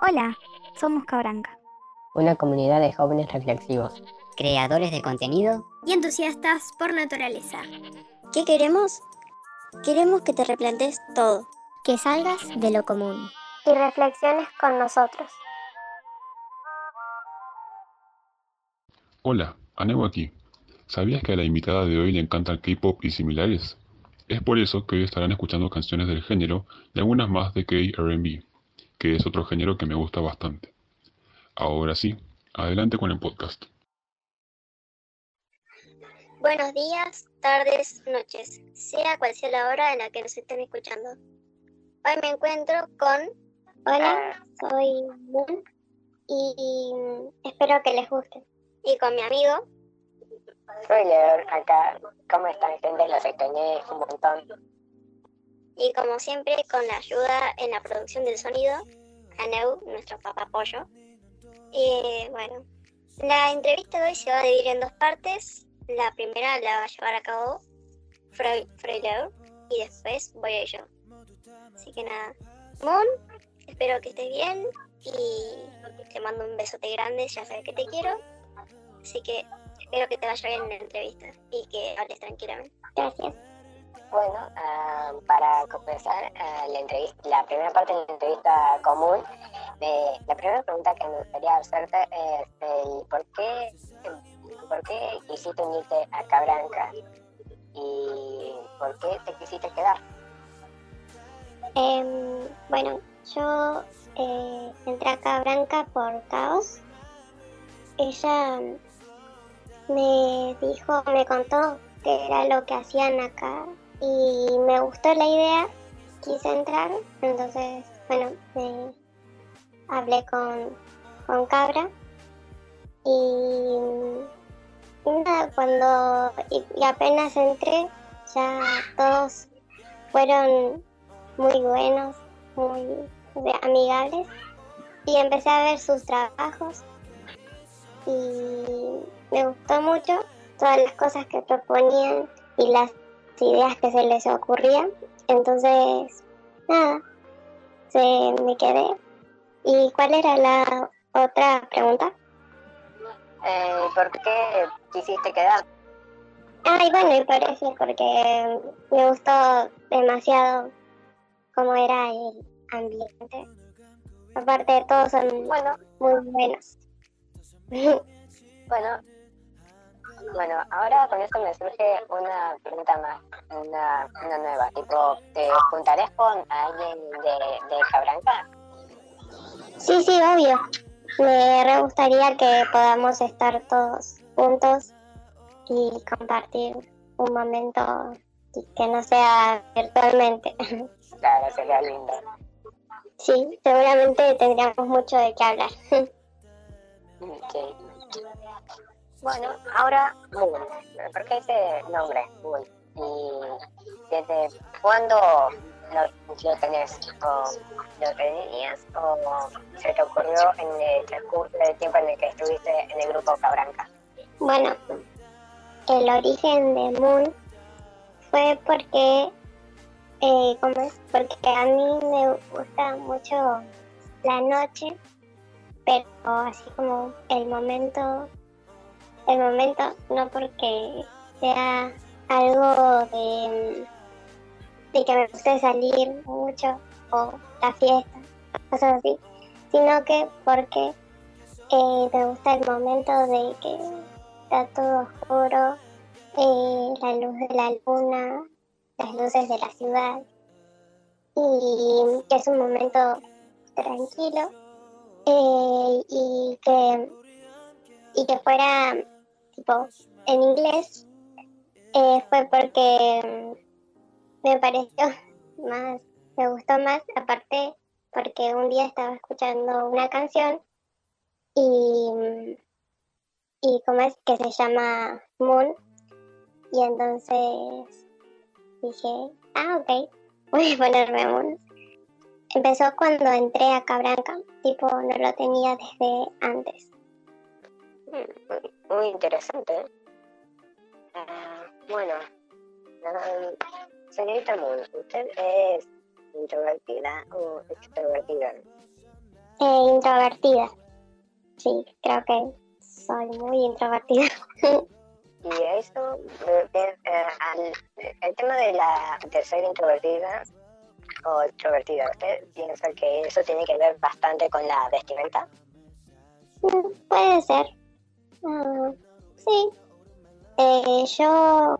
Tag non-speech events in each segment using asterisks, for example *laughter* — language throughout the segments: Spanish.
Hola, somos Cabranca. Una comunidad de jóvenes reflexivos. Creadores de contenido. Y entusiastas por naturaleza. ¿Qué queremos? Queremos que te replantes todo. Que salgas de lo común. Y reflexiones con nosotros. Hola, Aneu aquí. ¿Sabías que a la invitada de hoy le encanta el K-pop y similares? Es por eso que hoy estarán escuchando canciones del género y algunas más de K-RB, que es otro género que me gusta bastante. Ahora sí, adelante con el podcast. Buenos días, tardes, noches, sea cual sea la hora en la que nos estén escuchando. Hoy me encuentro con... Hola, soy Moon y espero que les guste. Y con mi amigo soy Leor, acá. ¿Cómo están, gente? Los extrañé un montón. Y como siempre, con la ayuda en la producción del sonido, Aneu, nuestro papá pollo. Y bueno, la entrevista de hoy se va a dividir en dos partes. La primera la va a llevar a cabo Freud, y después voy a yo. Así que nada, Moon, espero que estés bien y te mando un besote grande, ya sabes que te quiero. Así que espero que te vaya bien en la entrevista y que hables tranquilamente. Gracias. Bueno, uh, para comenzar uh, la, entrevista, la primera parte de la entrevista común, la primera pregunta que me gustaría hacerte es el por qué, por qué quisiste unirte a Cabranca y por qué te quisiste quedar. Eh, bueno, yo eh, entré a Cabranca por caos. Ella me dijo, me contó que era lo que hacían acá y me gustó la idea, quise entrar, entonces, bueno, me hablé con, con Cabra y, nada, cuando y, apenas entré, ya todos fueron muy buenos, muy amigables y empecé a ver sus trabajos y me gustó mucho todas las cosas que proponían y las ideas que se les ocurrían. Entonces, nada, se me quedé. ¿Y cuál era la otra pregunta? Eh, ¿Por qué quisiste quedar? Ay, bueno, y por eso, porque me gustó demasiado cómo era el ambiente. Aparte, todos son bueno, muy buenos. *laughs* bueno, bueno, ahora con esto me surge una pregunta más, una, una nueva. Tipo, ¿te juntarás con alguien de, de Cabranca? Sí, sí, obvio. Me re gustaría que podamos estar todos juntos y compartir un momento que no sea virtualmente. Claro, sería lindo. Sí, seguramente tendríamos mucho de qué hablar. Okay. Bueno, ahora Moon. ¿Por qué ese nombre, Moon? ¿Y desde cuándo lo, tenés? ¿O lo tenías? ¿O se te ocurrió en el transcurso del tiempo en el que estuviste en el grupo Cabranca? Bueno, el origen de Moon fue porque, eh, ¿cómo es? Porque a mí me gusta mucho la noche, pero así como el momento el momento, no porque sea algo de, de que me guste salir mucho o la fiesta, cosas así, sino que porque eh, me gusta el momento de que está todo oscuro, eh, la luz de la luna, las luces de la ciudad y que es un momento tranquilo eh, y que y que fuera tipo, en inglés eh, fue porque mm, me pareció *laughs* más, me gustó más, aparte porque un día estaba escuchando una canción y, mm, y como es que se llama Moon y entonces dije, ah, ok, *laughs* voy a ponerme Moon. Empezó cuando entré a Cabranca, tipo no lo tenía desde antes. Muy interesante. Uh, bueno, uh, señorita Moon, ¿usted es introvertida o extrovertida? Eh, introvertida. Sí, creo que soy muy introvertida. *laughs* Y eso, eh, eh, eh, al- el tema de, la, de ser introvertida o extrovertida, ¿usted piensa que eso tiene que ver bastante con la vestimenta? Mm, Puede ser. Ah, sí. Eh, yo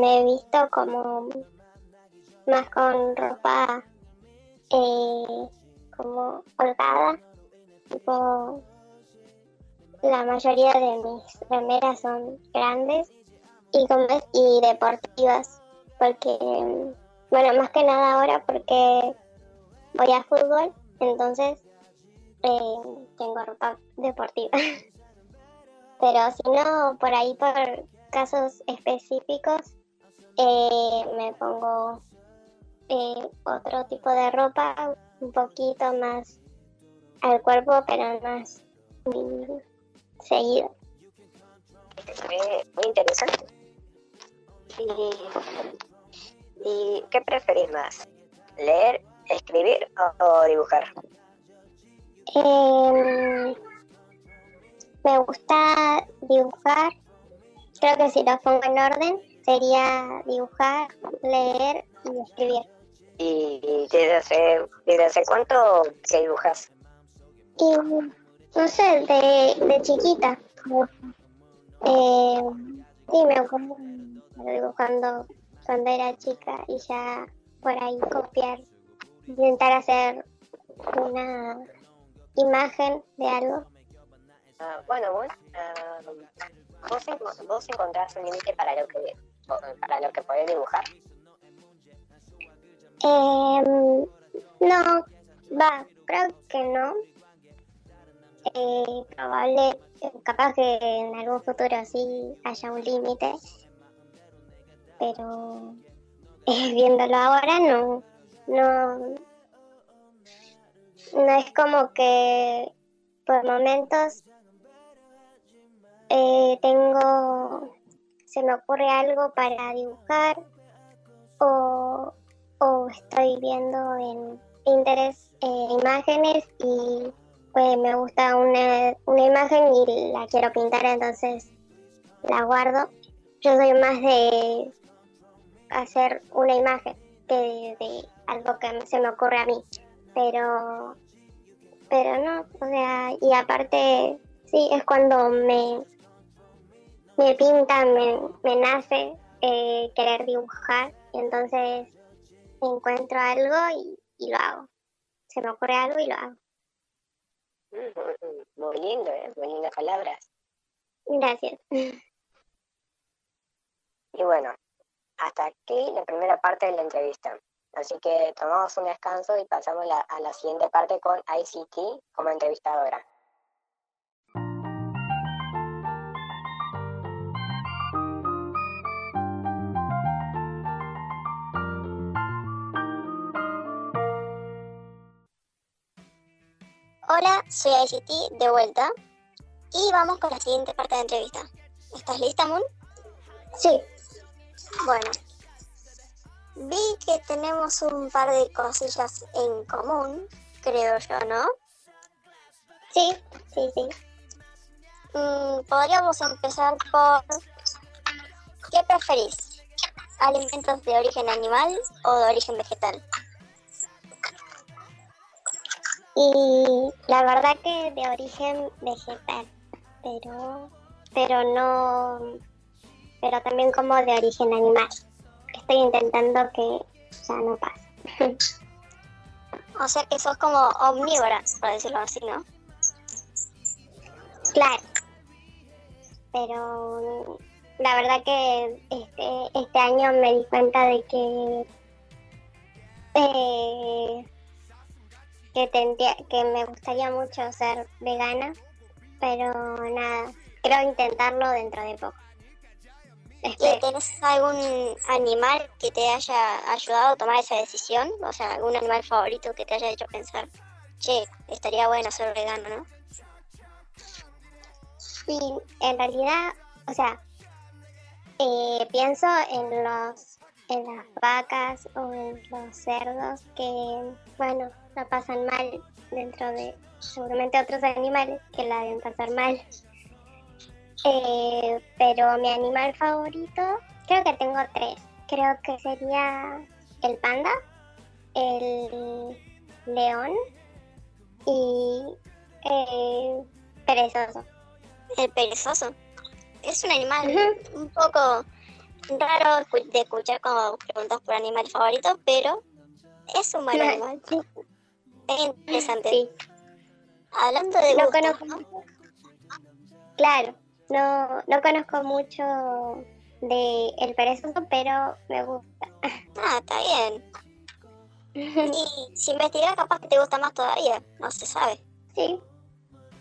me he visto como más con ropa eh, como holgada. Tipo, la mayoría de mis remeras son grandes y, es- y deportivas. Porque, mm, bueno, más que nada ahora porque voy a fútbol, entonces eh, tengo ropa deportiva. *laughs* Pero si no, por ahí por casos específicos, eh, me pongo eh, otro tipo de ropa, un poquito más al cuerpo, pero más mm, seguido. Muy, muy interesante. ¿Y, y qué preferís más? ¿Leer, escribir o, o dibujar? Em, me gusta dibujar. Creo que si lo pongo en orden sería dibujar, leer y escribir. ¿Y, desde, hace, desde hace cuánto que dibujas? Y no sé, de, de chiquita. Eh, sí, me acuerdo dibujando cuando era chica y ya por ahí copiar, intentar hacer una imagen de algo. Ah, bueno, vos, ah, vos, vos encontrás un límite para lo que para lo que podés dibujar. Em, no, va, creo que no. Eh, probable, capaz que en algún futuro sí haya un límite, pero eh, *laughs* viéndolo ahora no, no, no es como que por momentos eh, tengo, se me ocurre algo para dibujar o o estoy viendo en Pinterest eh, imágenes y pues me gusta una, una imagen y la quiero pintar, entonces la guardo. Yo soy más de hacer una imagen que de, de algo que se me ocurre a mí, pero pero no, o sea, y aparte sí, es cuando me, me pinta, me, me nace eh, querer dibujar, y entonces encuentro algo y, y lo hago. Se me ocurre algo y lo hago. *laughs* Muy lindo, ¿eh? Muy lindas palabras. Gracias. *laughs* Y bueno, hasta aquí la primera parte de la entrevista. Así que tomamos un descanso y pasamos la- a la siguiente parte con ICT como entrevistadora. Hola, soy ICT de vuelta y vamos con la siguiente parte de la entrevista. ¿Estás lista, Moon? Sí, Bueno, vi que tenemos un par de cosillas en común, creo yo, ¿no? sí, sí, sí. Mm, podríamos empezar por... ¿Qué preferís? ¿Alimentos de origen animal o de origen vegetal? Y la verdad que de origen vegetal, pero, pero no, pero también como de origen animal. Estoy intentando que ya no pase. *laughs* O sea que sos como omnívora, por decirlo así, ¿no? Claro. Pero la verdad que este, este año me di cuenta de que eh, que tendría, que me gustaría mucho ser vegana, pero nada, creo intentarlo dentro de poco. ¿Y Espero. tenés algún animal que te haya ayudado a tomar esa decisión? O sea, algún animal favorito que te haya hecho pensar, che, estaría bueno ser vegano, ¿no? Sí, en realidad, o sea, eh, pienso en los en las vacas o en los cerdos que, bueno, la pasan mal dentro de seguramente otros animales que la deben pasar mal. Eh, pero mi animal favorito, creo que tengo tres. Creo que sería el panda, el león y el perezoso. El perezoso. Es un animal un poco raro de escuchar cuando preguntas por animal favorito, pero es un buen No, animal. Es interesante. Sí, Hablando de no gustos, conozco ¿no? Claro, no, no conozco mucho de el perezoso, pero me gusta. Ah, está bien. *laughs* Y si investigas, capaz que te gusta más todavía. No se sabe. Sí,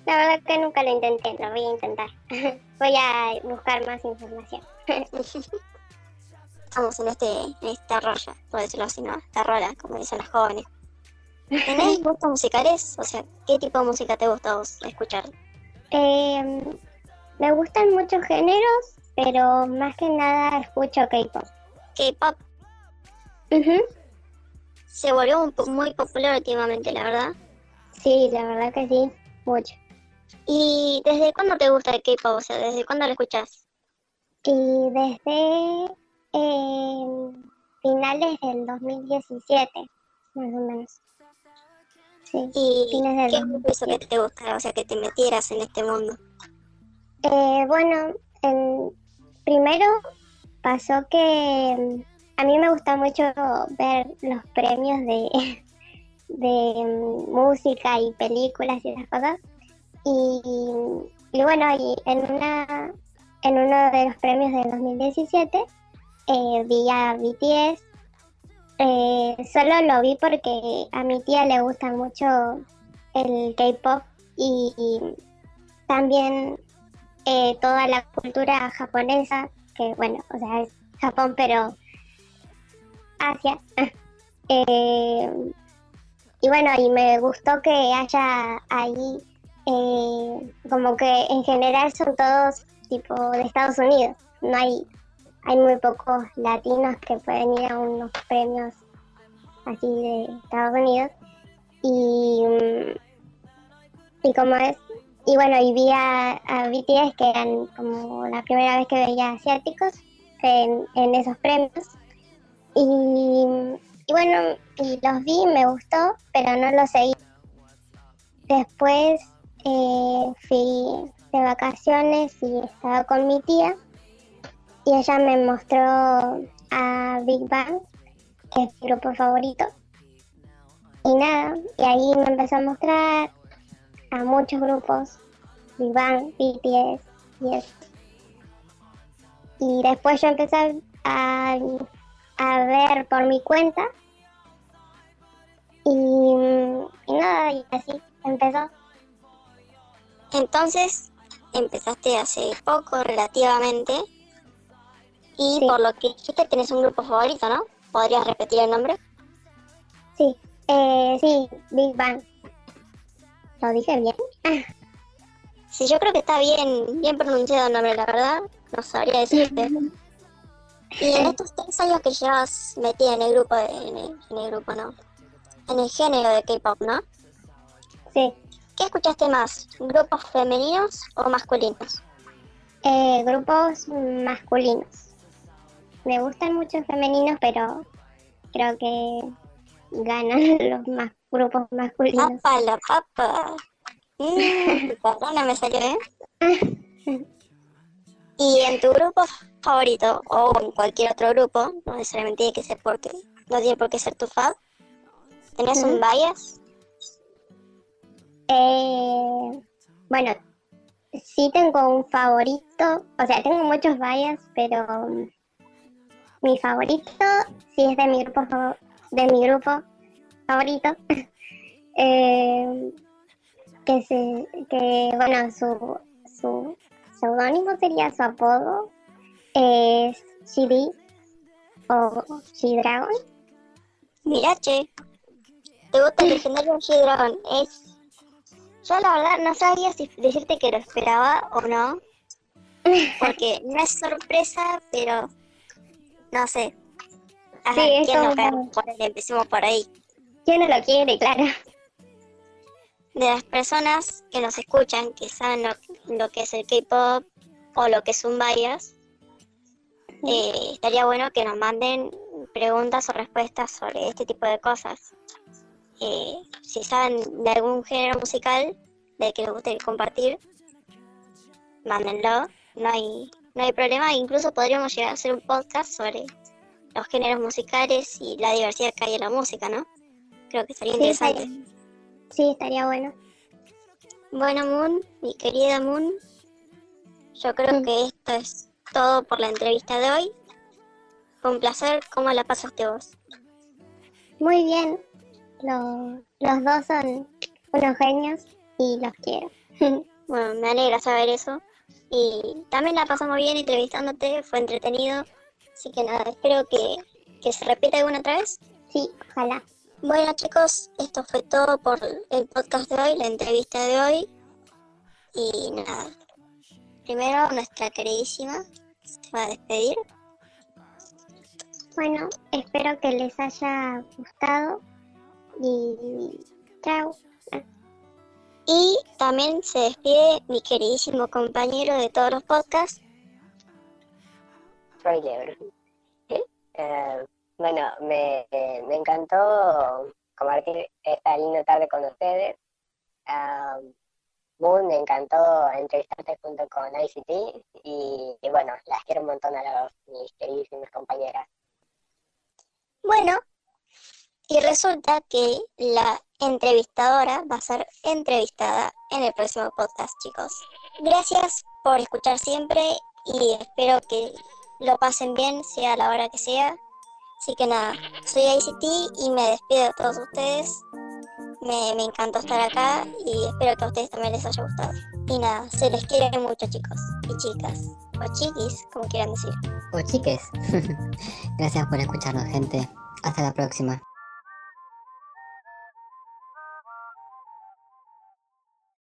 la verdad que nunca lo intenté, lo voy a intentar. *laughs* voy a buscar más información. *laughs* Estamos en este en esta rolla, por decirlo así, ¿no? Esta rola, como dicen los jóvenes. ¿Tenés gustos musicales? O sea, ¿qué tipo de música te gusta vos escuchar? Eh, me gustan muchos géneros, pero más que nada escucho K-pop. K-pop se volvió un po- muy popular últimamente, la verdad. Sí, la verdad que sí, mucho. ¿Y desde cuándo te gusta el K-pop? O sea, ¿desde cuándo lo escuchás? Y desde eh, finales del 2017, más o menos. Sí. ¿Y qué es lo que hizo que 2017. te gustara? O sea, que te metieras en este mundo. Eh, bueno, en- primero pasó que mm, a mí me gusta mucho ver los premios de, *laughs* de mm, música y películas y esas cosas. Y, y bueno, y en, una, en uno de los premios del 2017 eh, vi a BTS. Eh, solo lo vi porque a mi tía le gusta mucho el K-pop y, también eh, toda la cultura japonesa, que bueno, o sea, es Japón, pero Asia. *laughs* Eh, y bueno, y me gustó que haya ahí, eh, como que en general son todos tipo de Estados Unidos. No hay, hay muy pocos latinos que pueden ir a unos premios así de Estados Unidos. Y, mm, y como es, y bueno, y vi a, a BTS que eran como la primera vez que veía asiáticos en, esos premios. Y, y bueno, y los vi, me gustó, pero no los seguí. Después eh, fui de vacaciones y estaba con mi tía y ella me mostró a Big Bang, que es mi grupo favorito. Y nada, y ahí me empezó a mostrar a muchos grupos, Big Bang, BTS y eso. Y después yo empecé a, a ver por mi cuenta y, y nada, y así empezó. Entonces, empezaste hace poco, relativamente. Y Sí. por lo que dijiste, tenés un grupo favorito, ¿no? ¿Podrías repetir el nombre? Sí, eh, sí, Big Bang. ¿Lo dije bien? Sí, yo creo que está bien, bien pronunciado el nombre, la verdad. No sabría decirte. *laughs* Y en estos tres años que llevas metida en el grupo, de- en el, en el grupo, ¿no? En el género de K-pop, ¿no? Sí, ¿Qué escuchaste más? ¿Grupos femeninos o masculinos? eh, grupos masculinos. Me gustan mucho femeninos, pero creo que ganan *laughs* los más grupos masculinos. ¡Papa, la papa! Mm, perdón, no me salió, ¿eh? *laughs* Y en tu grupo favorito, o en cualquier otro grupo, no necesariamente tiene que ser porque, no tiene por qué ser tu fan, ¿tenés un Ujú. bias? Eh, bueno, sí tengo un favorito, o sea, tengo muchos bias, pero mi favorito sí es de mi grupo de mi grupo favorito. *laughs* Eh, que se que bueno, su su seudónimo sería su apodo es GD o G-Dragon. Mira, che, ¿te gusta el legendario G-Dragon? Es... Yo la verdad no sabía si decirte que lo esperaba o no, *laughs* porque no es sorpresa, pero no sé. Ajá, Sí, ¿quién no cae por él? Empecemos por ahí. Yo no lo quiere, claro. De las personas que nos escuchan, que saben lo, lo que es el K-pop o lo que un bias, eh, estaría bueno que nos manden preguntas o respuestas sobre este tipo de cosas. Eh, si saben de algún género musical del que les guste compartir, mándenlo. No hay, no hay problema. Incluso podríamos llegar a hacer un podcast sobre los géneros musicales y la diversidad que hay en la música, ¿no? Creo que Sí, interesante. estaría, sí, estaría bueno. Bueno, Moon, mi querida Moon, yo creo Mm. que esto es todo por la entrevista de hoy. Fue un placer. ¿Cómo la pasaste vos? Muy bien. Lo- los dos son unos genios y los quiero. *laughs* Bueno, me alegra saber eso. Y también la pasamos bien entrevistándote, fue entretenido. Así que nada, espero que, que se repita alguna otra vez. sí, ojalá. Bueno chicos, esto fue todo por el podcast de hoy, la entrevista de hoy. Y nada, primero nuestra queridísima se va a despedir. Bueno, espero que les haya gustado y chao. Y también se despide mi queridísimo compañero de todos los podcasts, Troy Lebron. Eh, bueno, me, me encantó compartir esta linda tarde con ustedes. Ah, Moon, me encantó entrevistarte junto con ICT y, y bueno, las quiero un montón a las mis queridísimas compañeras. Bueno, y resulta que la entrevistadora va a ser entrevistada en el próximo podcast, chicos. Gracias por escuchar siempre y espero que lo pasen bien, sea la hora que sea. Así que nada, soy ICT y me despido de todos ustedes. Me, me encantó estar acá y espero que a ustedes también les haya gustado. Y nada, se les quiere mucho, chicos y chicas, o chiquis, como quieran decir. O chiques. *laughs* Gracias por escucharnos, gente. Hasta la próxima.